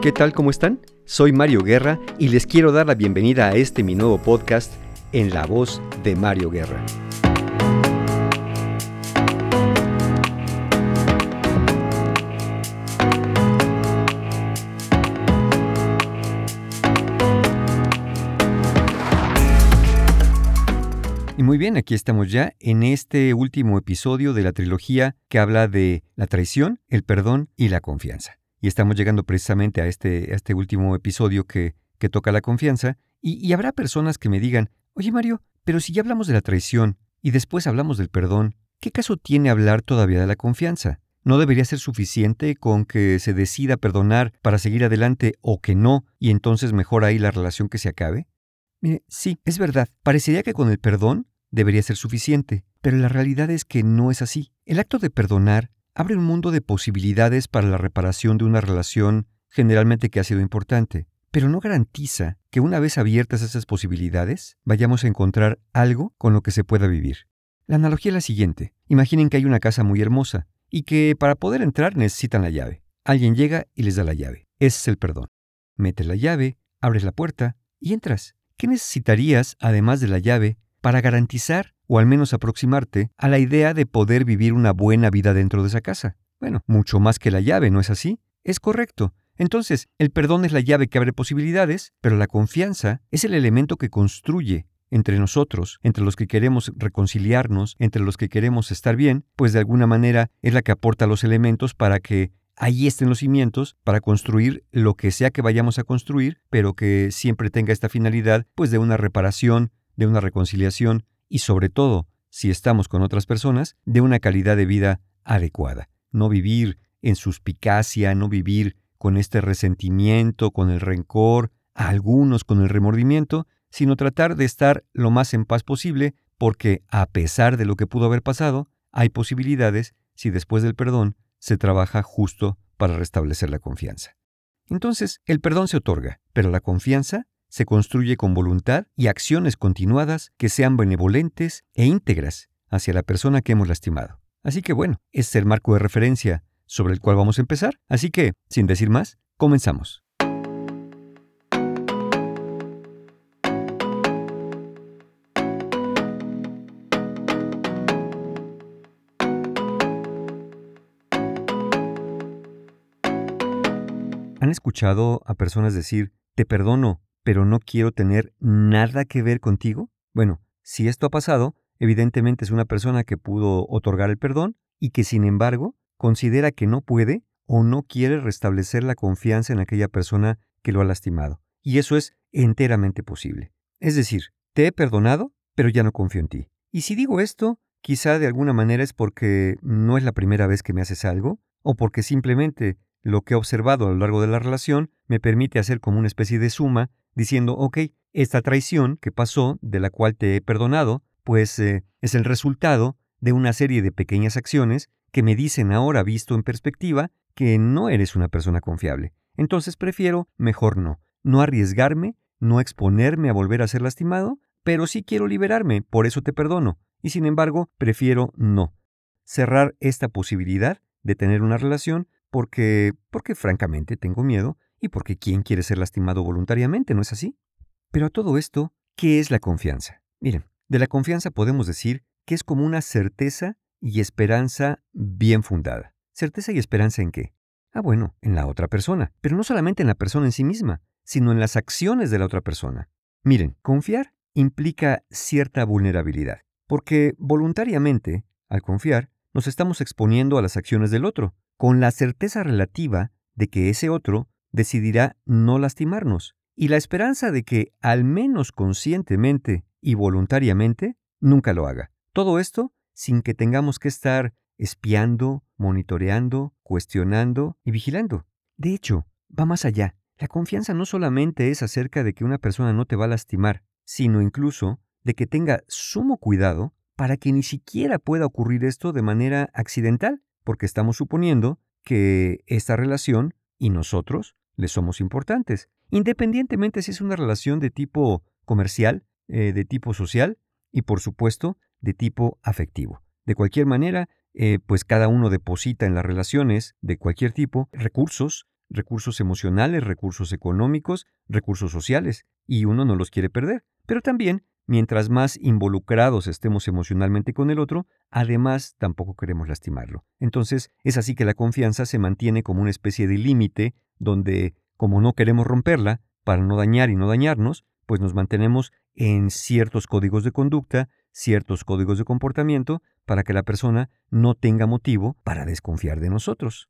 ¿Qué tal? ¿Cómo están? Soy Mario Guerra y les quiero dar la bienvenida a este mi nuevo podcast en la voz de Mario Guerra. Y muy bien, aquí estamos ya en este último episodio de la trilogía que habla de la traición, el perdón y la confianza. Y estamos llegando precisamente a este, este último episodio que, que toca la confianza. Y, habrá personas que me digan, oye Mario, pero si ya hablamos de la traición y después hablamos del perdón, ¿qué caso tiene hablar todavía de la confianza? ¿No debería ser suficiente con que se decida perdonar para seguir adelante o que no, y entonces mejor ahí la relación que se acabe? Mire, sí, es verdad. Parecería que con el perdón debería ser suficiente, pero la realidad es que no es así. El acto de perdonar abre un mundo de posibilidades para la reparación de una relación generalmente que ha sido importante, pero no garantiza que una vez abiertas esas posibilidades vayamos a encontrar algo con lo que se pueda vivir. La analogía es la siguiente. Imaginen que hay una casa muy hermosa y que para poder entrar necesitan la llave. Alguien llega y les da la llave. Ese es el perdón. Metes la llave, abres la puerta y entras. ¿Qué necesitarías, además de la llave, para garantizar, o al menos aproximarte, a la idea de poder vivir una buena vida dentro de esa casa? Bueno, mucho más que la llave, ¿no es así? Es correcto. Entonces, el perdón es la llave que abre posibilidades, pero la confianza es el elemento que construye entre nosotros, entre los que queremos reconciliarnos, entre los que queremos estar bien, pues de alguna manera es la que aporta los elementos para que ahí estén los cimientos para construir lo que sea que vayamos a construir, pero que siempre tenga esta finalidad, pues de una reparación, de una reconciliación y sobre todo, si estamos con otras personas, de una calidad de vida adecuada. No vivir en suspicacia, no vivir con este resentimiento, con el rencor, a algunos con el remordimiento, sino tratar de estar lo más en paz posible, porque a pesar de lo que pudo haber pasado, hay posibilidades si después del perdón se trabaja justo para restablecer la confianza. Entonces, el perdón se otorga, pero la confianza se construye con voluntad y acciones continuadas que sean benevolentes e íntegras hacia la persona que hemos lastimado. Así que bueno, este es el marco de referencia sobre el cual vamos a empezar. Así que, sin decir más, comenzamos. ¿Han escuchado a personas decir, te perdono, pero no quiero tener nada que ver contigo? Bueno, si esto ha pasado, evidentemente es una persona que pudo otorgar el perdón y que sin embargo considera que no puede o no quiere restablecer la confianza en aquella persona que lo ha lastimado. Y eso es enteramente posible. Es decir, te he perdonado, pero ya no confío en ti. Y si digo esto, quizá de alguna manera es porque no es la primera vez que me haces algo, o porque simplemente lo que he observado a lo largo de la relación me permite hacer como una especie de suma, diciendo, ok, esta traición que pasó, de la cual te he perdonado, pues eh, es el resultado de una serie de pequeñas acciones que me dicen ahora visto en perspectiva que no eres una persona confiable. Entonces prefiero mejor no, no arriesgarme, no exponerme a volver a ser lastimado, pero sí quiero liberarme, por eso te perdono, y sin embargo prefiero no. Cerrar esta posibilidad de tener una relación porque, porque francamente tengo miedo y porque quién quiere ser lastimado voluntariamente, ¿no es así? Pero a todo esto, ¿qué es la confianza? Miren, de la confianza podemos decir que es como una certeza y esperanza bien fundada. ¿Certeza y esperanza en qué? Ah, bueno, en la otra persona, pero no solamente en la persona en sí misma, sino en las acciones de la otra persona. Miren, confiar implica cierta vulnerabilidad, porque voluntariamente, al confiar, nos estamos exponiendo a las acciones del otro, con la certeza relativa de que ese otro decidirá no lastimarnos y la esperanza de que, al menos conscientemente y voluntariamente, nunca lo haga. Todo esto sin que tengamos que estar espiando, monitoreando, cuestionando y vigilando. De hecho, va más allá. La confianza no solamente es acerca de que una persona no te va a lastimar, sino incluso de que tenga sumo cuidado para que ni siquiera pueda ocurrir esto de manera accidental porque estamos suponiendo que esta relación y nosotros le somos importantes, independientemente si es una relación de tipo comercial, eh, de tipo social y por supuesto de tipo afectivo. De cualquier manera, eh, pues cada uno deposita en las relaciones de cualquier tipo recursos, recursos emocionales, recursos económicos, recursos sociales, y uno no los quiere perder. Pero también, mientras más involucrados estemos emocionalmente con el otro, además tampoco queremos lastimarlo. Entonces, es así que la confianza se mantiene como una especie de límite donde, como no queremos romperla, para no dañar y no dañarnos, pues nos mantenemos en ciertos códigos de conducta, ciertos códigos de comportamiento, para que la persona no tenga motivo para desconfiar de nosotros.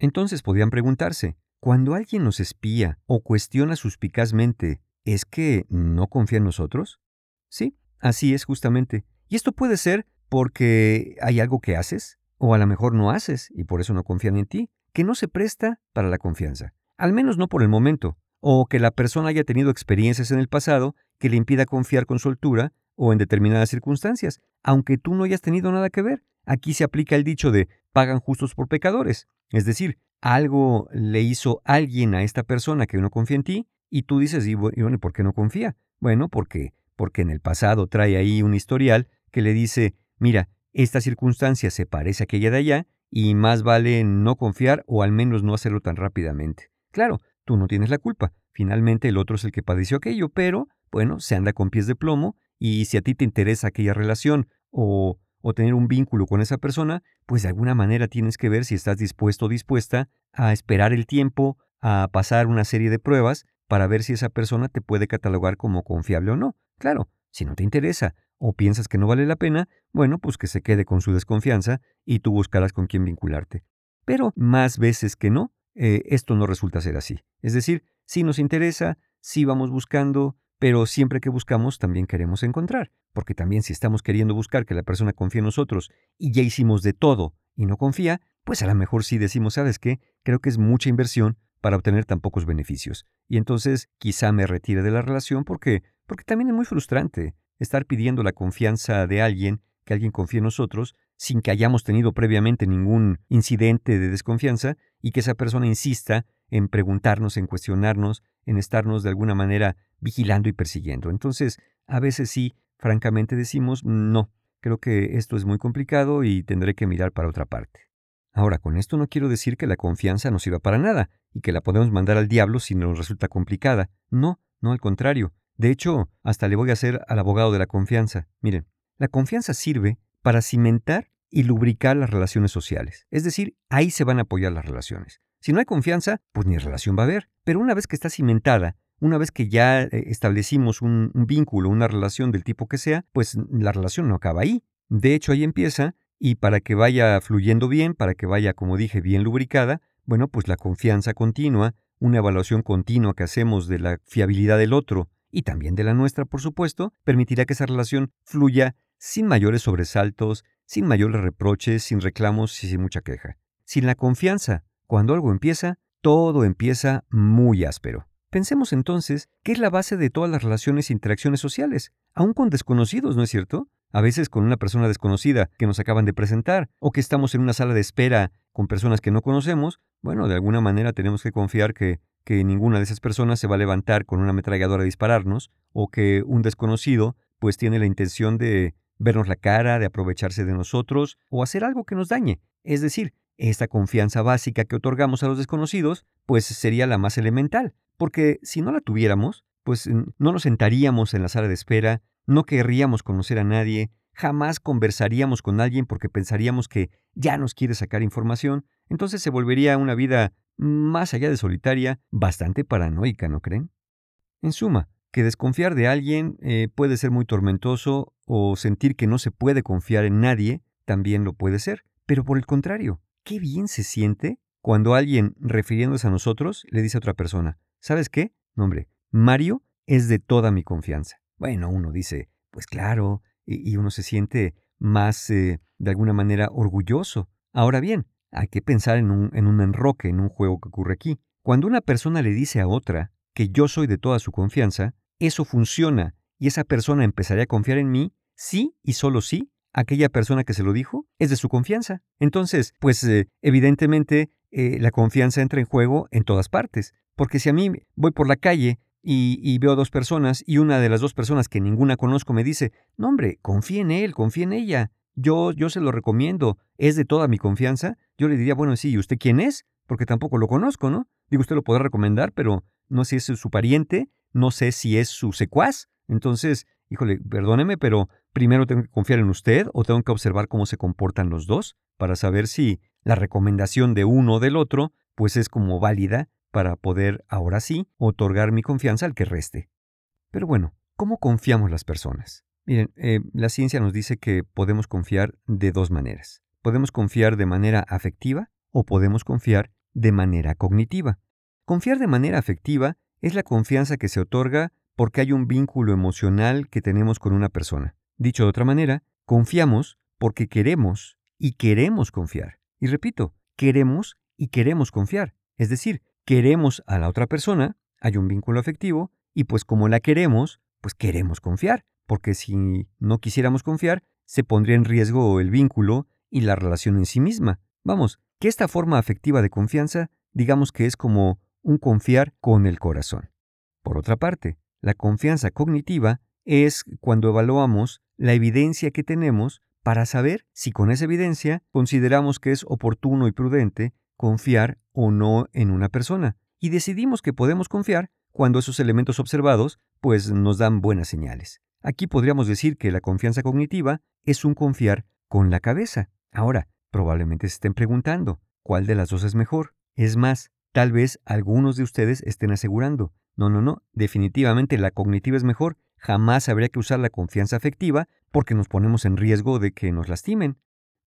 Entonces podrían preguntarse, cuando alguien nos espía o cuestiona suspicazmente, ¿es que no confía en nosotros? Sí, así es justamente. Y esto puede ser porque hay algo que haces, o a lo mejor no haces y por eso no confían en ti, que no se presta para la confianza. Al menos no por el momento, o que la persona haya tenido experiencias en el pasado que le impida confiar con soltura o en determinadas circunstancias, aunque tú no hayas tenido nada que ver. Aquí se aplica el dicho de pagan justos por pecadores, es decir, algo le hizo alguien a esta persona que no confía en ti y tú dices, y bueno, ¿por qué no confía? Bueno, porque porque en el pasado trae ahí un historial que le dice, mira, esta circunstancia se parece a aquella de allá y más vale no confiar o al menos no hacerlo tan rápidamente. Claro, Tú no tienes la culpa. Finalmente el otro es el que padeció aquello, pero, bueno, se anda con pies de plomo y si a ti te interesa aquella relación o, o tener un vínculo con esa persona, pues de alguna manera tienes que ver si estás dispuesto o dispuesta a esperar el tiempo, a pasar una serie de pruebas para ver si esa persona te puede catalogar como confiable o no. Claro, si no te interesa o piensas que no vale la pena, bueno, pues que se quede con su desconfianza y tú buscarás con quién vincularte. Pero más veces que no, eh, esto no resulta ser así. Es decir, si nos interesa, sí vamos buscando, pero siempre que buscamos también queremos encontrar, porque también si estamos queriendo buscar que la persona confíe en nosotros y ya hicimos de todo y no confía, pues a lo mejor sí decimos, ¿sabes qué? Creo que es mucha inversión para obtener tan pocos beneficios. Y entonces quizá me retire de la relación porque, porque también es muy frustrante estar pidiendo la confianza de alguien, que alguien confíe en nosotros, sin que hayamos tenido previamente ningún incidente de desconfianza y que esa persona insista en preguntarnos, en cuestionarnos, en estarnos de alguna manera vigilando y persiguiendo. Entonces, a veces sí, francamente decimos, no, creo que esto es muy complicado y tendré que mirar para otra parte. Ahora, con esto no quiero decir que la confianza no sirva para nada y que la podemos mandar al diablo si nos resulta complicada. No, no al contrario. De hecho, hasta le voy a hacer al abogado de la confianza. Miren, la confianza sirve para cimentar y lubricar las relaciones sociales. Es decir, ahí se van a apoyar las relaciones. Si no hay confianza, pues ni relación va a haber. Pero una vez que está cimentada, una vez que ya eh, establecimos un, vínculo, una relación del tipo que sea, pues la relación no acaba ahí. De hecho, ahí empieza y para que vaya fluyendo bien, para que vaya, como dije, bien lubricada, bueno, pues la confianza continua, una evaluación continua que hacemos de la fiabilidad del otro y también de la nuestra, por supuesto, permitirá que esa relación fluya sin mayores sobresaltos, sin mayores reproches, sin reclamos y sin mucha queja. Sin la confianza, cuando algo empieza, todo empieza muy áspero. Pensemos entonces qué es la base de todas las relaciones e interacciones sociales, aún con desconocidos, ¿no es cierto? A veces con una persona desconocida que nos acaban de presentar, o que estamos en una sala de espera con personas que no conocemos, bueno, de alguna manera tenemos que confiar que, que ninguna de esas personas se va a levantar con una ametralladora a dispararnos, o que un desconocido pues tiene la intención de vernos la cara, de aprovecharse de nosotros o hacer algo que nos dañe. Es decir, esta confianza básica que otorgamos a los desconocidos, pues sería la más elemental, porque si no la tuviéramos, pues no nos sentaríamos en la sala de espera, no querríamos conocer a nadie, jamás conversaríamos con alguien porque pensaríamos que ya nos quiere sacar información, entonces se volvería una vida más allá de solitaria, bastante paranoica, ¿no creen? En suma, que desconfiar de alguien eh, puede ser muy tormentoso o sentir que no se puede confiar en nadie también lo puede ser. Pero por el contrario, qué bien se siente cuando alguien, refiriéndose a nosotros, le dice a otra persona, ¿sabes qué? No, hombre, Mario es de toda mi confianza. Bueno, uno dice, pues claro, y, uno se siente más, eh, de alguna manera, orgulloso. Ahora bien, hay que pensar en un, en un enroque, en un juego que ocurre aquí. Cuando una persona le dice a otra que yo soy de toda su confianza, eso funciona y esa persona empezaría a confiar en mí, sí y solo sí, aquella persona que se lo dijo es de su confianza. Entonces, pues eh, evidentemente eh, la confianza entra en juego en todas partes, porque si a mí voy por la calle y, veo dos personas y una de las dos personas que ninguna conozco me dice, no hombre, confía en él, confía en ella, yo, yo se lo recomiendo, es de toda mi confianza, yo le diría, bueno, sí, ¿y usted quién es? porque tampoco lo conozco, ¿no? Digo, usted lo podrá recomendar, pero no sé si es su pariente, no sé si es su secuaz. Entonces, híjole, perdóneme, pero primero tengo que confiar en usted o tengo que observar cómo se comportan los dos para saber si la recomendación de uno o del otro, pues es como válida para poder, ahora sí, otorgar mi confianza al que reste. Pero bueno, ¿cómo confiamos las personas? Miren, eh, la ciencia nos dice que podemos confiar de dos maneras. Podemos confiar de manera afectiva o podemos confiar de manera cognitiva. Confiar de manera afectiva es la confianza que se otorga porque hay un vínculo emocional que tenemos con una persona. Dicho de otra manera, confiamos porque queremos y queremos confiar. Y repito, queremos y queremos confiar. Es decir, queremos a la otra persona, hay un vínculo afectivo, y pues como la queremos, pues queremos confiar, porque si no quisiéramos confiar, se pondría en riesgo el vínculo y la relación en sí misma. Vamos, que esta forma afectiva de confianza, digamos que es como un confiar con el corazón. Por otra parte, la confianza cognitiva es cuando evaluamos la evidencia que tenemos para saber si con esa evidencia consideramos que es oportuno y prudente confiar o no en una persona. Y decidimos que podemos confiar cuando esos elementos observados pues nos dan buenas señales. Aquí podríamos decir que la confianza cognitiva es un confiar con la cabeza. Ahora, probablemente se estén preguntando, ¿cuál de las dos es mejor? Es más, tal vez algunos de ustedes estén asegurando, no, no, no, definitivamente la cognitiva es mejor, jamás habría que usar la confianza afectiva porque nos ponemos en riesgo de que nos lastimen.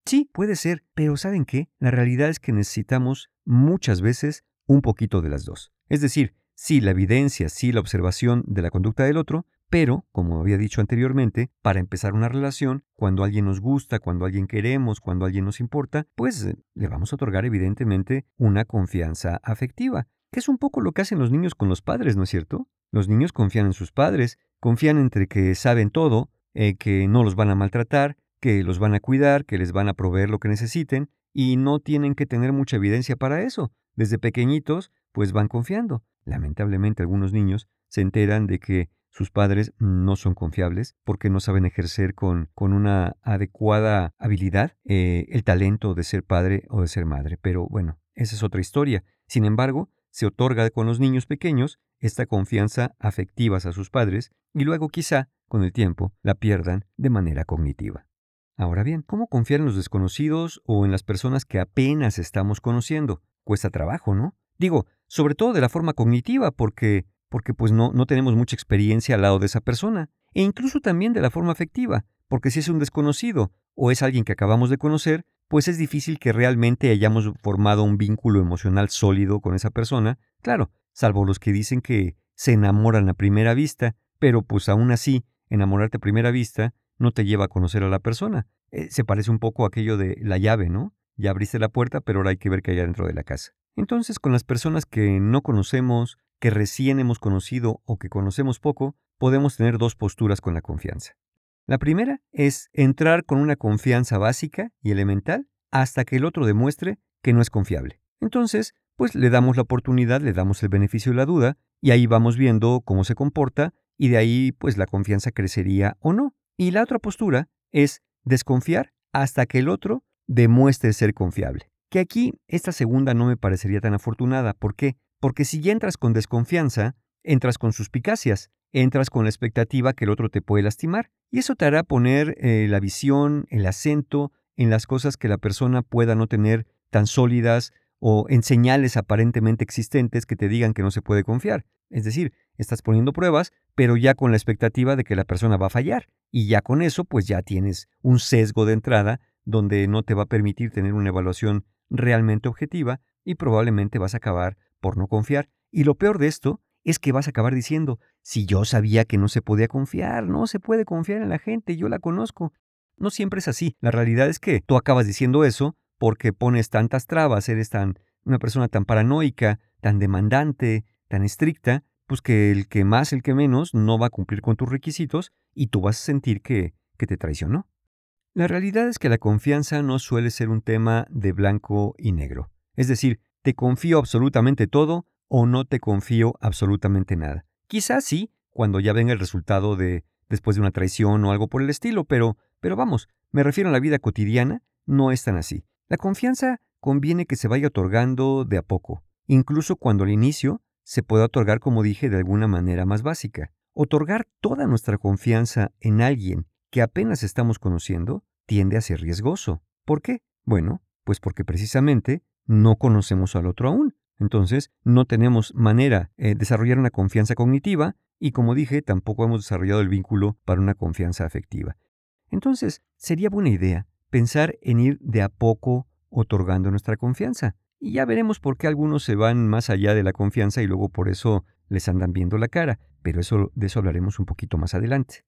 Sí, puede ser, pero ¿saben qué? La realidad es que necesitamos muchas veces un poquito de las dos. Es decir, sí la evidencia, sí la observación de la conducta del otro, pero, como había dicho anteriormente, para empezar una relación, cuando alguien nos gusta, cuando alguien queremos, cuando alguien nos importa, pues eh, le vamos a otorgar evidentemente una confianza afectiva, que es un poco lo que hacen los niños con los padres, ¿no es cierto? Los niños confían en sus padres, confían entre que saben todo, eh, que no los van a maltratar, que los van a cuidar, que les van a proveer lo que necesiten, y no tienen que tener mucha evidencia para eso. Desde pequeñitos, pues van confiando. Lamentablemente algunos niños se enteran de que sus padres no son confiables porque no saben ejercer con, con una adecuada habilidad eh, el talento de ser padre o de ser madre. Pero bueno, esa es otra historia. Sin embargo, se otorga con los niños pequeños esta confianza afectiva a sus padres y luego quizá, con el tiempo, la pierdan de manera cognitiva. Ahora bien, ¿cómo confiar en los desconocidos o en las personas que apenas estamos conociendo? Cuesta trabajo, ¿no? Digo, sobre todo de la forma cognitiva, porque porque pues no, no tenemos mucha experiencia al lado de esa persona, e incluso también de la forma afectiva, porque si es un desconocido o es alguien que acabamos de conocer, pues es difícil que realmente hayamos formado un vínculo emocional sólido con esa persona, claro, salvo los que dicen que se enamoran a primera vista, pero pues aún así, enamorarte a primera vista no te lleva a conocer a la persona. Eh, se parece un poco a aquello de la llave, ¿no? Ya abriste la puerta, pero ahora hay que ver qué hay dentro de la casa. Entonces, con las personas que no conocemos, que recién hemos conocido o que conocemos poco, podemos tener dos posturas con la confianza. La primera es entrar con una confianza básica y elemental hasta que el otro demuestre que no es confiable. Entonces, pues le damos la oportunidad, le damos el beneficio de la duda y ahí vamos viendo cómo se comporta y de ahí pues la confianza crecería o no. Y la otra postura es desconfiar hasta que el otro demuestre ser confiable. Que aquí esta segunda no me parecería tan afortunada. ¿Por qué? Porque si ya entras con desconfianza, entras con suspicacias, entras con la expectativa que el otro te puede lastimar, y eso te hará poner eh, la visión, el acento en las cosas que la persona pueda no tener tan sólidas o en señales aparentemente existentes que te digan que no se puede confiar. Es decir, estás poniendo pruebas, pero ya con la expectativa de que la persona va a fallar. Y ya con eso, pues ya tienes un sesgo de entrada donde no te va a permitir tener una evaluación realmente objetiva y probablemente vas a acabar por no confiar. Y lo peor de esto es que vas a acabar diciendo, si yo sabía que no se podía confiar, no se puede confiar en la gente, yo la conozco. No siempre es así. La realidad es que tú acabas diciendo eso porque pones tantas trabas, eres tan una persona tan paranoica, tan demandante, tan estricta, pues que el que más, el que menos, no va a cumplir con tus requisitos y tú vas a sentir que, que te traicionó. La realidad es que la confianza no suele ser un tema de blanco y negro. Es decir, ¿Te confío absolutamente todo o no te confío absolutamente nada? Quizás sí, cuando ya venga el resultado de después de una traición o algo por el estilo, pero pero vamos, me refiero a la vida cotidiana, no es tan así. La confianza conviene que se vaya otorgando de a poco, incluso cuando al inicio se pueda otorgar, como dije, de alguna manera más básica. Otorgar toda nuestra confianza en alguien que apenas estamos conociendo tiende a ser riesgoso. ¿Por qué? Bueno, pues porque precisamente no conocemos al otro aún. Entonces, no tenemos manera de desarrollar una confianza cognitiva y, como dije, tampoco hemos desarrollado el vínculo para una confianza afectiva. Entonces, sería buena idea pensar en ir de a poco otorgando nuestra confianza. Y ya veremos por qué algunos se van más allá de la confianza y luego por eso les andan viendo la cara, pero de eso hablaremos un poquito más adelante.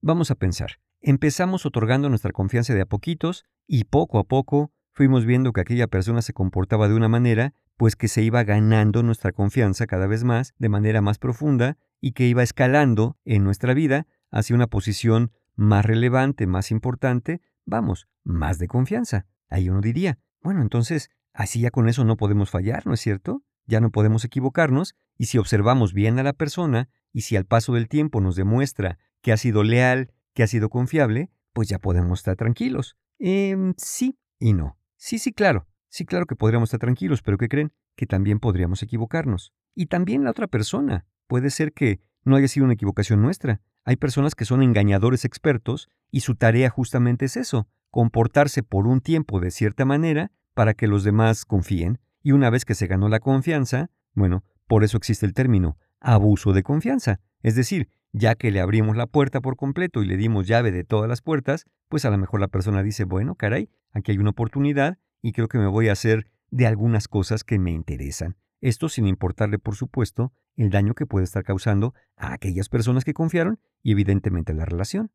Vamos a pensar. Empezamos otorgando nuestra confianza de a poquitos y poco a poco fuimos viendo que aquella persona se comportaba de una manera, pues que se iba ganando nuestra confianza cada vez más, de manera más profunda, y que iba escalando en nuestra vida hacia una posición más relevante, más importante, vamos, más de confianza. Ahí uno diría, bueno, entonces, así ya con eso no podemos fallar, ¿no es cierto? Ya no podemos equivocarnos, y si observamos bien a la persona, y si al paso del tiempo nos demuestra que ha sido leal, que ha sido confiable, pues ya podemos estar tranquilos. Eh, sí y no. Sí, sí, claro. Sí, claro que podríamos estar tranquilos, pero ¿qué creen? Que también podríamos equivocarnos. Y también la otra persona. Puede ser que no haya sido una equivocación nuestra. Hay personas que son engañadores expertos y su tarea justamente es eso, comportarse por un tiempo de cierta manera para que los demás confíen. Y una vez que se ganó la confianza, bueno, por eso existe el término abuso de confianza. Es decir, ya que le abrimos la puerta por completo y le dimos llave de todas las puertas, pues a lo mejor la persona dice, bueno, caray, aquí hay una oportunidad y creo que me voy a hacer de algunas cosas que me interesan. Esto sin importarle, por supuesto, el daño que puede estar causando a aquellas personas que confiaron y evidentemente la relación.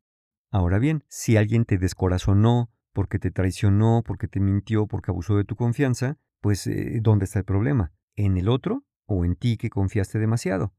Ahora bien, si alguien te descorazonó, porque te traicionó, porque te mintió, porque abusó de tu confianza, pues eh, ¿dónde está el problema? ¿En el otro o en ti que confiaste demasiado?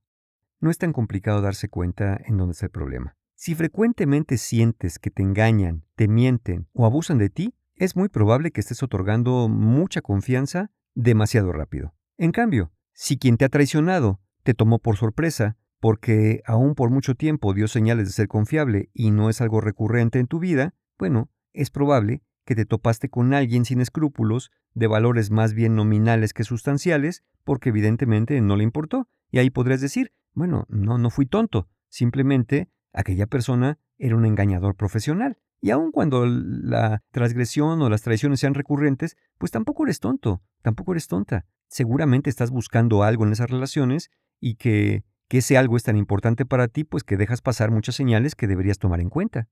No es tan complicado darse cuenta en dónde está el problema. Si frecuentemente sientes que te engañan, te mienten o abusan de ti, es muy probable que estés otorgando mucha confianza demasiado rápido. En cambio, si quien te ha traicionado te tomó por sorpresa, porque aún por mucho tiempo dio señales de ser confiable y no es algo recurrente en tu vida, bueno, es probable que te topaste con alguien sin escrúpulos, de valores más bien nominales que sustanciales, porque evidentemente no le importó. Y ahí podrías decir, bueno, no, no fui tonto, simplemente aquella persona era un engañador profesional. Y aun cuando la transgresión o las traiciones sean recurrentes, pues tampoco eres tonto, tampoco eres tonta. Seguramente estás buscando algo en esas relaciones y que, que ese algo es tan importante para ti, pues que dejas pasar muchas señales que deberías tomar en cuenta.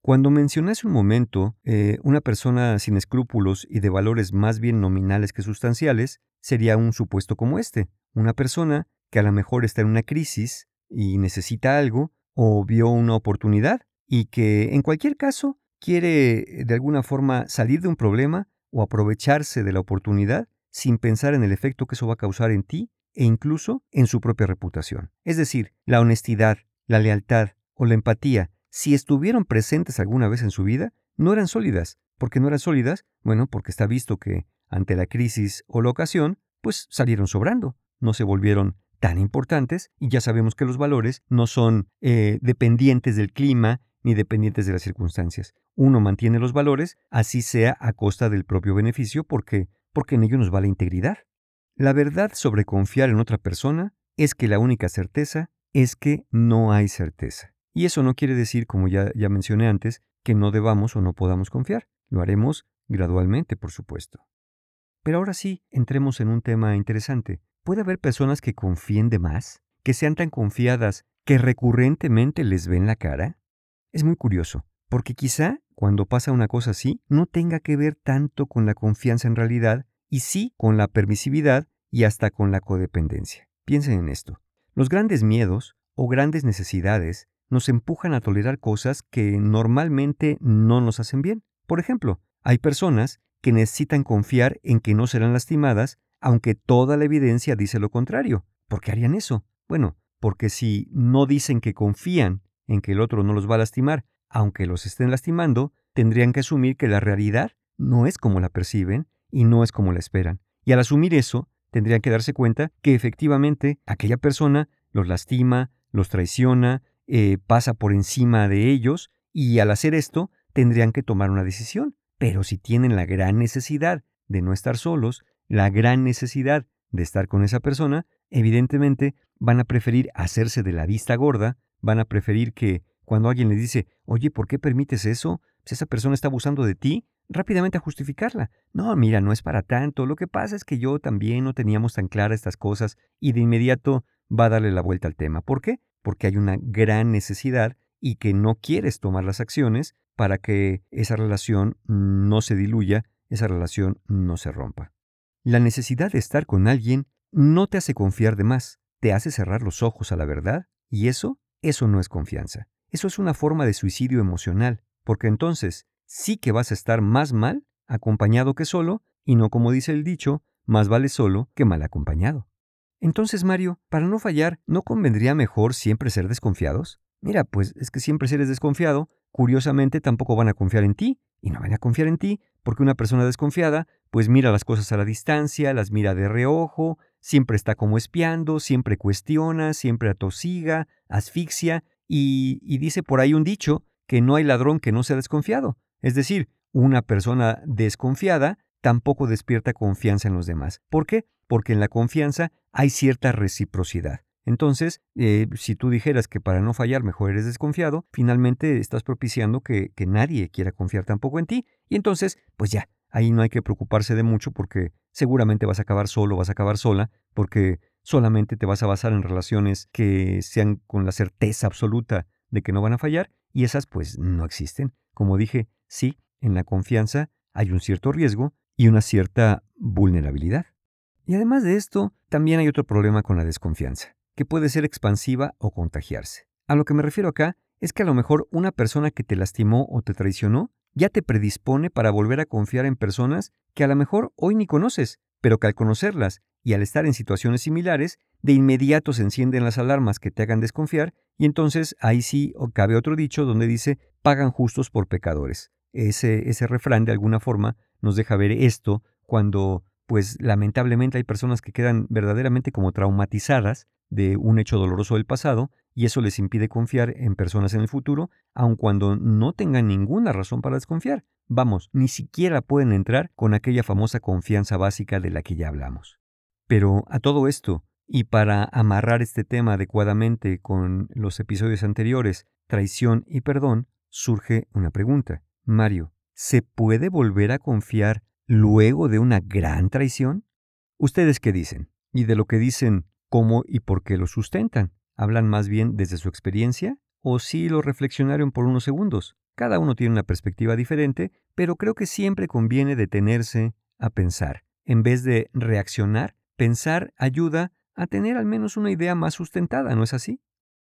Cuando mencioné hace un momento eh, una persona sin escrúpulos y de valores más bien nominales que sustanciales, sería un supuesto como este, una persona que a lo mejor está en una crisis y necesita algo, o vio una oportunidad, y que en cualquier caso quiere eh, de alguna forma salir de un problema o aprovecharse de la oportunidad sin pensar en el efecto que eso va a causar en ti e incluso en su propia reputación. Es decir, la honestidad, la lealtad o la empatía, si estuvieron presentes alguna vez en su vida, no eran sólidas. ¿Por qué no eran sólidas? Bueno, porque está visto que ante la crisis o la ocasión, pues salieron sobrando, no se volvieron tan importantes y ya sabemos que los valores no son eh, dependientes del clima ni dependientes de las circunstancias. Uno mantiene los valores, así sea a costa del propio beneficio, porque, porque en ello nos va la integridad. La verdad sobre confiar en otra persona es que la única certeza es que no hay certeza. Y eso no quiere decir, como ya, ya mencioné antes, que no debamos o no podamos confiar. Lo haremos gradualmente, por supuesto. Pero ahora sí, entremos en un tema interesante. ¿Puede haber personas que confíen de más? ¿Que sean tan confiadas que recurrentemente les ven la cara? Es muy curioso, porque quizá cuando pasa una cosa así no tenga que ver tanto con la confianza en realidad y sí con la permisividad y hasta con la codependencia. Piensen en esto. Los grandes miedos o grandes necesidades nos empujan a tolerar cosas que normalmente no nos hacen bien. Por ejemplo, hay personas que necesitan confiar en que no serán lastimadas aunque toda la evidencia dice lo contrario. ¿Por qué harían eso? Bueno, porque si no dicen que confían en que el otro no los va a lastimar, aunque los estén lastimando, tendrían que asumir que la realidad no es como la perciben y no es como la esperan. Y al asumir eso, tendrían que darse cuenta que efectivamente aquella persona los lastima, los traiciona, eh, pasa por encima de ellos, y al hacer esto, tendrían que tomar una decisión. Pero si tienen la gran necesidad de no estar solos, la gran necesidad de estar con esa persona, evidentemente van a preferir hacerse de la vista gorda, van a preferir que cuando alguien le dice, oye, ¿por qué permites eso? Si esa persona está abusando de ti, rápidamente a justificarla. No, mira, no es para tanto. Lo que pasa es que yo también no teníamos tan claras estas cosas y de inmediato va a darle la vuelta al tema. ¿Por qué? Porque hay una gran necesidad y que no quieres tomar las acciones para que esa relación no se diluya, esa relación no se rompa. La necesidad de estar con alguien no te hace confiar de más, te hace cerrar los ojos a la verdad y eso, eso no es confianza. Eso es una forma de suicidio emocional, porque entonces sí que vas a estar más mal acompañado que solo, y no como dice el dicho, más vale solo que mal acompañado. Entonces, Mario, para no fallar, ¿no convendría mejor siempre ser desconfiados? Mira, pues es que siempre si eres desconfiado, curiosamente tampoco van a confiar en ti, y no van a confiar en ti, porque una persona desconfiada, pues mira las cosas a la distancia, las mira de reojo, siempre está como espiando, siempre cuestiona, siempre atosiga, asfixia, y, dice por ahí un dicho que no hay ladrón que no sea desconfiado. Es decir, una persona desconfiada tampoco despierta confianza en los demás. ¿Por qué? Porque en la confianza hay cierta reciprocidad. Entonces, eh, si tú dijeras que para no fallar mejor eres desconfiado, finalmente estás propiciando que, que nadie quiera confiar tampoco en ti. Y entonces, pues ya, ahí no hay que preocuparse de mucho porque seguramente vas a acabar solo, vas a acabar sola, porque solamente te vas a basar en relaciones que sean con la certeza absoluta de que no van a fallar y esas pues no existen. Como dije, sí, en la confianza hay un cierto riesgo y una cierta vulnerabilidad. Y además de esto, también hay otro problema con la desconfianza, que puede ser expansiva o contagiarse. A lo que me refiero acá es que a lo mejor una persona que te lastimó o te traicionó ya te predispone para volver a confiar en personas que a lo mejor hoy ni conoces, pero que al conocerlas y al estar en situaciones similares, de inmediato se encienden las alarmas que te hagan desconfiar y entonces ahí sí cabe otro dicho donde dice pagan justos por pecadores. Ese, ese refrán de alguna forma nos deja ver esto cuando pues lamentablemente hay personas que quedan verdaderamente como traumatizadas de un hecho doloroso del pasado y eso les impide confiar en personas en el futuro, aun cuando no tengan ninguna razón para desconfiar. Vamos, ni siquiera pueden entrar con aquella famosa confianza básica de la que ya hablamos. Pero a todo esto, y para amarrar este tema adecuadamente con los episodios anteriores, traición y perdón, surge una pregunta. Mario, ¿se puede volver a confiar luego de una gran traición? ¿Ustedes qué dicen? Y de lo que dicen, ¿cómo y por qué lo sustentan? ¿Hablan más bien desde su experiencia? ¿O sí lo reflexionaron por unos segundos? Cada uno tiene una perspectiva diferente, pero creo que siempre conviene detenerse a pensar. En vez de reaccionar, Pensar ayuda a tener al menos una idea más sustentada, ¿no es así?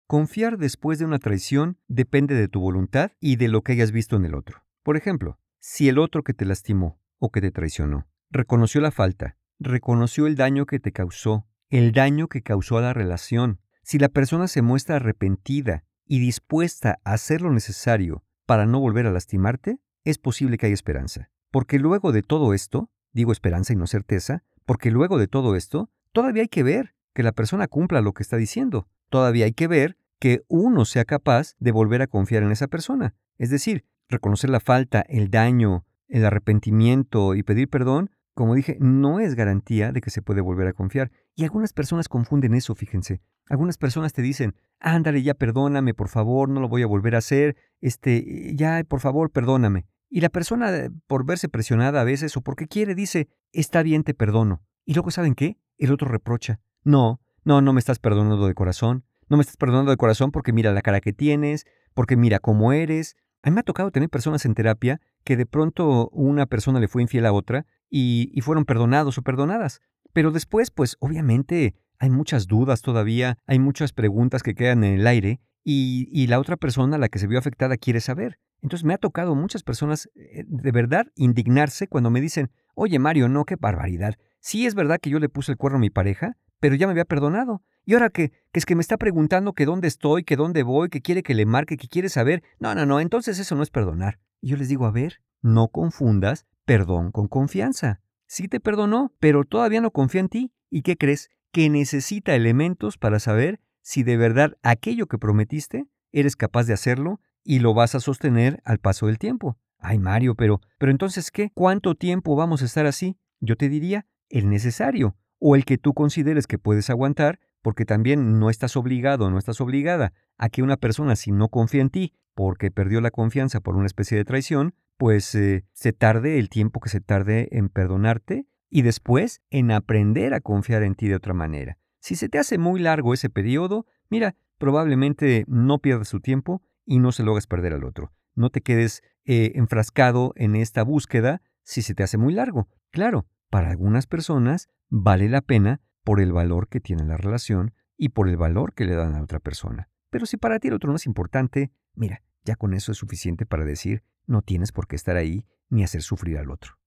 Confiar después de una traición depende de tu voluntad y de lo que hayas visto en el otro. Por ejemplo, si el otro que te lastimó o que te traicionó reconoció la falta, reconoció el daño que te causó, el daño que causó a la relación, si la persona se muestra arrepentida y dispuesta a hacer lo necesario para no volver a lastimarte, es posible que haya esperanza. Porque luego de todo esto, digo esperanza y no certeza, porque luego de todo esto, todavía hay que ver que la persona cumpla lo que está diciendo. Todavía hay que ver que uno sea capaz de volver a confiar en esa persona. Es decir, reconocer la falta, el daño, el arrepentimiento y pedir perdón, como dije, no es garantía de que se puede volver a confiar. Y algunas personas confunden eso, fíjense. Algunas personas te dicen, ándale, ya perdóname, por favor, no lo voy a volver a hacer, este, ya, por favor, perdóname. Y la persona, por verse presionada a veces o porque quiere, dice, está bien, te perdono. Y luego, ¿saben qué? El otro reprocha, no, no, no me estás perdonando de corazón, no me estás perdonando de corazón porque mira la cara que tienes, porque mira cómo eres. A mí me ha tocado tener personas en terapia que de pronto una persona le fue infiel a otra y, fueron perdonados o perdonadas. Pero después, pues obviamente hay muchas dudas todavía, hay muchas preguntas que quedan en el aire y, y la otra persona, la que se vio afectada, quiere saber. Entonces me ha tocado muchas personas eh, de verdad indignarse cuando me dicen, oye Mario, no, qué barbaridad. Sí es verdad que yo le puse el cuerno a mi pareja, pero ya me había perdonado. Y ahora que, que es que me está preguntando que dónde estoy, que dónde voy, que quiere que le marque, que quiere saber. No, no, no, entonces eso no es perdonar. Yo les digo, a ver, no confundas perdón con confianza. Sí te perdonó, pero todavía no confía en ti. ¿Y qué crees? Que necesita elementos para saber si de verdad aquello que prometiste eres capaz de hacerlo y lo vas a sostener al paso del tiempo. Ay, Mario, pero, pero entonces, ¿qué? ¿Cuánto tiempo vamos a estar así? Yo te diría el necesario o el que tú consideres que puedes aguantar, porque también no estás obligado, no estás obligada a que una persona si no confía en ti porque perdió la confianza por una especie de traición, pues eh, se tarde el tiempo que se tarde en perdonarte y después en aprender a confiar en ti de otra manera. Si se te hace muy largo ese periodo, mira, probablemente no pierdas su tiempo y no se lo hagas perder al otro. No te quedes eh, enfrascado en esta búsqueda si se te hace muy largo. Claro, para algunas personas vale la pena por el valor que tiene la relación y por el valor que le dan a otra persona. Pero si para ti el otro no es importante, mira, ya con eso es suficiente para decir no tienes por qué estar ahí ni hacer sufrir al otro.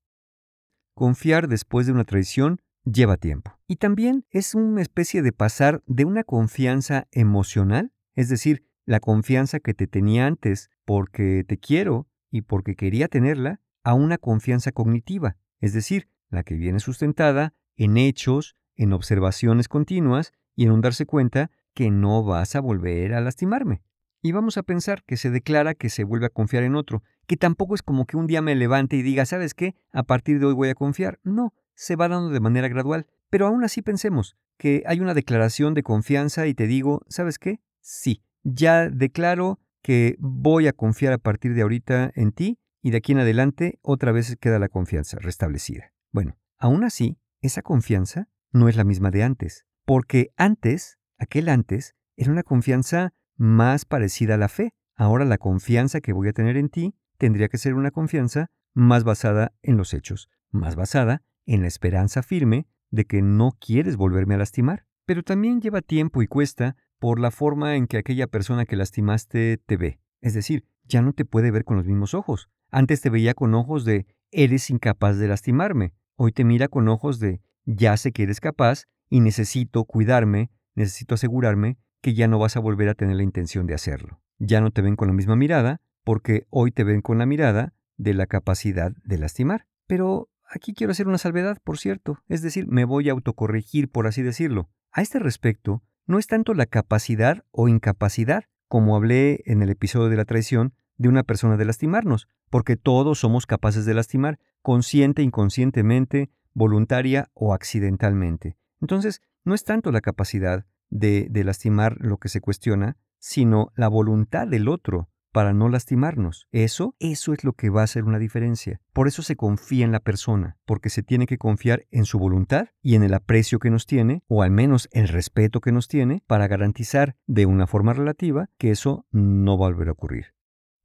Confiar después de una traición lleva tiempo. Y también es una especie de pasar de una confianza emocional, es decir, la confianza que te tenía antes porque te quiero y porque quería tenerla, a una confianza cognitiva, es decir, la que viene sustentada en hechos, en observaciones continuas y en darse cuenta que no vas a volver a lastimarme. Y vamos a pensar que se declara que se vuelve a confiar en otro, que tampoco es como que un día me levante y diga, ¿sabes qué? A partir de hoy voy a confiar. No, se va dando de manera gradual. Pero aún así pensemos que hay una declaración de confianza y te digo, ¿sabes qué? Sí, ya declaro que voy a confiar a partir de ahorita en ti y de aquí en adelante otra vez queda la confianza restablecida. Bueno, aún así, esa confianza no es la misma de antes, porque antes, aquel antes, era una confianza más parecida a la fe. Ahora la confianza que voy a tener en ti tendría que ser una confianza más basada en los hechos, más basada en la esperanza firme de que no quieres volverme a lastimar. Pero también lleva tiempo y cuesta por la forma en que aquella persona que lastimaste te ve. Es decir, ya no te puede ver con los mismos ojos. Antes te veía con ojos de eres incapaz de lastimarme. Hoy te mira con ojos de ya sé que eres capaz y necesito cuidarme, necesito asegurarme que ya no vas a volver a tener la intención de hacerlo. Ya no te ven con la misma mirada, porque hoy te ven con la mirada de la capacidad de lastimar. Pero aquí quiero hacer una salvedad, por cierto, es decir, me voy a autocorregir, por así decirlo. A este respecto, no es tanto la capacidad o incapacidad, como hablé en el episodio de la traición, de una persona de lastimarnos, porque todos somos capaces de lastimar, consciente, inconscientemente, voluntaria o accidentalmente. Entonces, no es tanto la capacidad de, de lastimar lo que se cuestiona, sino la voluntad del otro para no lastimarnos. Eso, eso es lo que va a hacer una diferencia. Por eso se confía en la persona, porque se tiene que confiar en su voluntad y en el aprecio que nos tiene, o al menos el respeto que nos tiene, para garantizar de una forma relativa que eso no va a volver a ocurrir.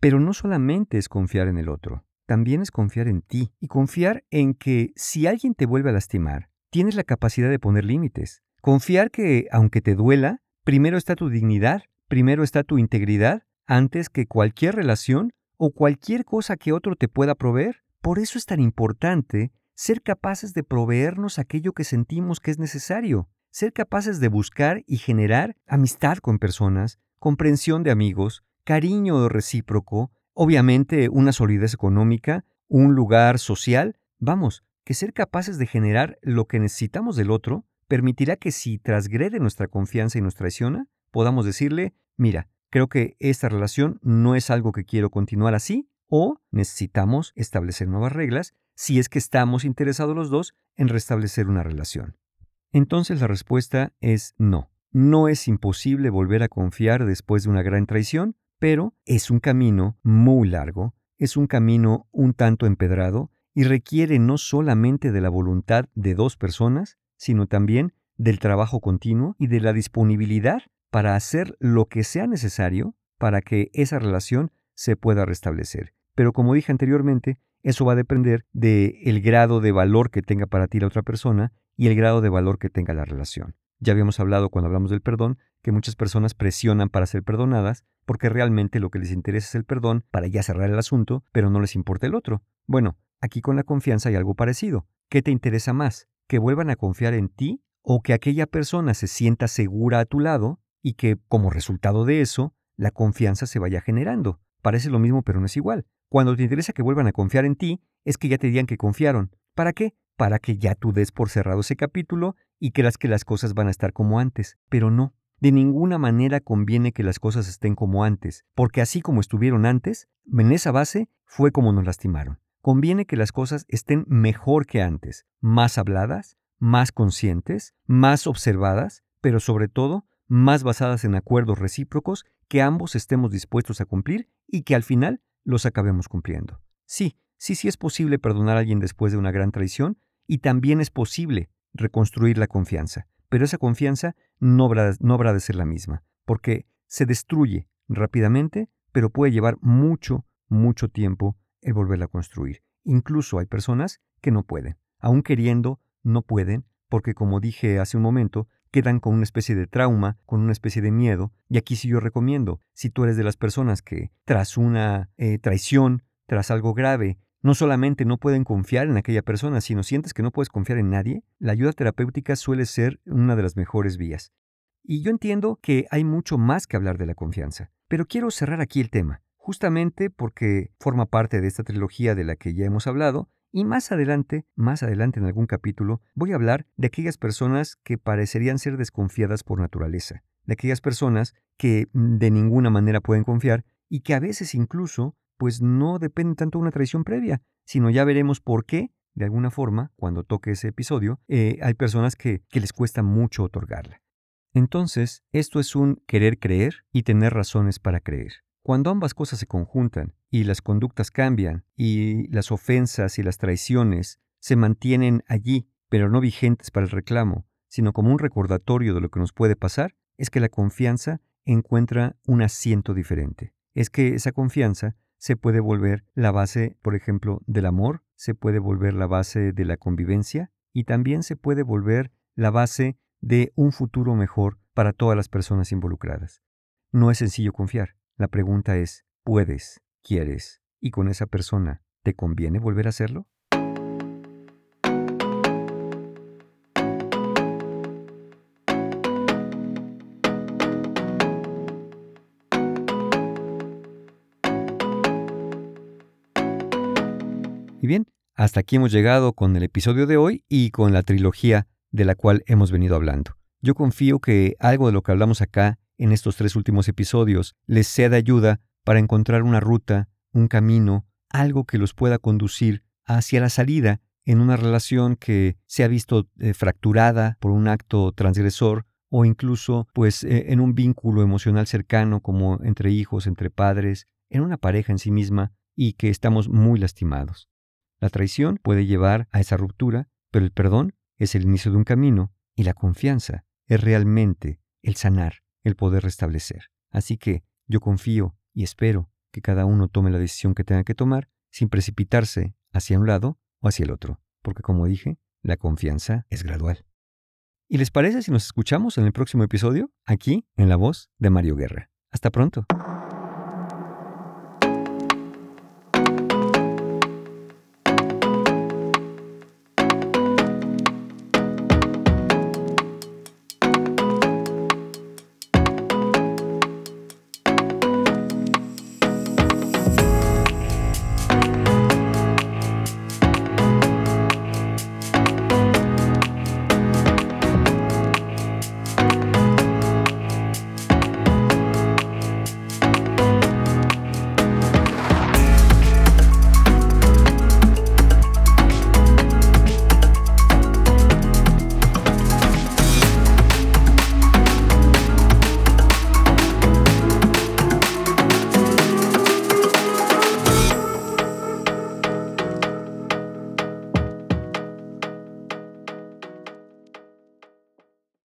Pero no solamente es confiar en el otro, también es confiar en ti y confiar en que si alguien te vuelve a lastimar, tienes la capacidad de poner límites. Confiar que, aunque te duela, primero está tu dignidad, primero está tu integridad antes que cualquier relación o cualquier cosa que otro te pueda proveer. Por eso es tan importante ser capaces de proveernos aquello que sentimos que es necesario, ser capaces de buscar y generar amistad con personas, comprensión de amigos, cariño recíproco, obviamente una solidez económica, un lugar social, vamos, que ser capaces de generar lo que necesitamos del otro permitirá que si trasgrede nuestra confianza y nos traiciona, podamos decirle, mira, creo que esta relación no es algo que quiero continuar así o necesitamos establecer nuevas reglas si es que estamos interesados los dos en restablecer una relación. Entonces la respuesta es no. No es imposible volver a confiar después de una gran traición, pero es un camino muy largo, es un camino un tanto empedrado y requiere no solamente de la voluntad de dos personas, sino también del trabajo continuo y de la disponibilidad para hacer lo que sea necesario para que esa relación se pueda restablecer. Pero como dije anteriormente, eso va a depender del el grado de valor que tenga para ti la otra persona y el grado de valor que tenga la relación. Ya habíamos hablado cuando hablamos del perdón que muchas personas presionan para ser perdonadas porque realmente lo que les interesa es el perdón para ya cerrar el asunto, pero no les importa el otro. Bueno, aquí con la confianza hay algo parecido. ¿Qué te interesa más? ¿Que vuelvan a confiar en ti o que aquella persona se sienta segura a tu lado y que como resultado de eso, la confianza se vaya generando. Parece lo mismo, pero no es igual. Cuando te interesa que vuelvan a confiar en ti, es que ya te digan que confiaron. ¿Para qué? Para que ya tú des por cerrado ese capítulo y creas que las cosas van a estar como antes. Pero no. De ninguna manera conviene que las cosas estén como antes, porque así como estuvieron antes, en esa base fue como nos lastimaron. conviene que las cosas estén mejor que antes, más habladas, más conscientes, más observadas, pero sobre todo más basadas en acuerdos recíprocos que ambos estemos dispuestos a cumplir y que al final los acabemos cumpliendo. Sí, sí, sí es posible perdonar a alguien después de una gran traición y también es posible reconstruir la confianza, pero esa confianza no habrá, no habrá de ser la misma, porque se destruye rápidamente, pero puede llevar mucho, mucho tiempo el volverla a construir. Incluso hay personas que no pueden, aun queriendo, no pueden, porque como dije hace un momento, quedan con una especie de trauma, con una especie de miedo. Y aquí sí yo recomiendo, si tú eres de las personas que tras una eh, traición, tras algo grave, no solamente no pueden confiar en aquella persona, sino sientes que no puedes confiar en nadie, la ayuda terapéutica suele ser una de las mejores vías. Y yo entiendo que hay mucho más que hablar de la confianza, pero quiero cerrar aquí el tema, justamente porque forma parte de esta trilogía de la que ya hemos hablado, y más adelante, más adelante en algún capítulo, voy a hablar de aquellas personas que parecerían ser desconfiadas por naturaleza, de aquellas personas que mm, de ninguna manera pueden confiar y que a veces incluso pues no dependen tanto de una traición previa, sino ya veremos por qué, de alguna forma, cuando toque ese episodio, eh, hay personas que, que les cuesta mucho otorgarla. Entonces, esto es un querer creer y tener razones para creer. Cuando ambas cosas se conjuntan y las conductas cambian y las ofensas y las traiciones se mantienen allí, pero no vigentes para el reclamo, sino como un recordatorio de lo que nos puede pasar, es que la confianza encuentra un asiento diferente. Es que esa confianza se puede volver la base, por ejemplo, del amor, se puede volver la base de la convivencia y también se puede volver la base de un futuro mejor para todas las personas involucradas. No es sencillo confiar, la pregunta es, ¿puedes, quieres y con esa persona te conviene volver a hacerlo? Hasta aquí hemos llegado con el episodio de hoy y con la trilogía de la cual hemos venido hablando. Yo confío que algo de lo que hablamos acá en estos tres últimos episodios les sea de ayuda para encontrar una ruta, un camino, algo que los pueda conducir hacia la salida en una relación que se ha visto eh, fracturada por un acto transgresor o incluso pues eh, en un vínculo emocional cercano como entre hijos, entre padres, en una pareja en sí misma y que estamos muy lastimados. La traición puede llevar a esa ruptura, pero el perdón es el inicio de un camino y la confianza es realmente el sanar, el poder restablecer. Así que yo confío y espero que cada uno tome la decisión que tenga que tomar sin precipitarse hacia un lado o hacia el otro, porque como dije, la confianza es gradual. ¿Y les parece si nos escuchamos en el próximo episodio, aquí en la voz de Mario Guerra? Hasta pronto.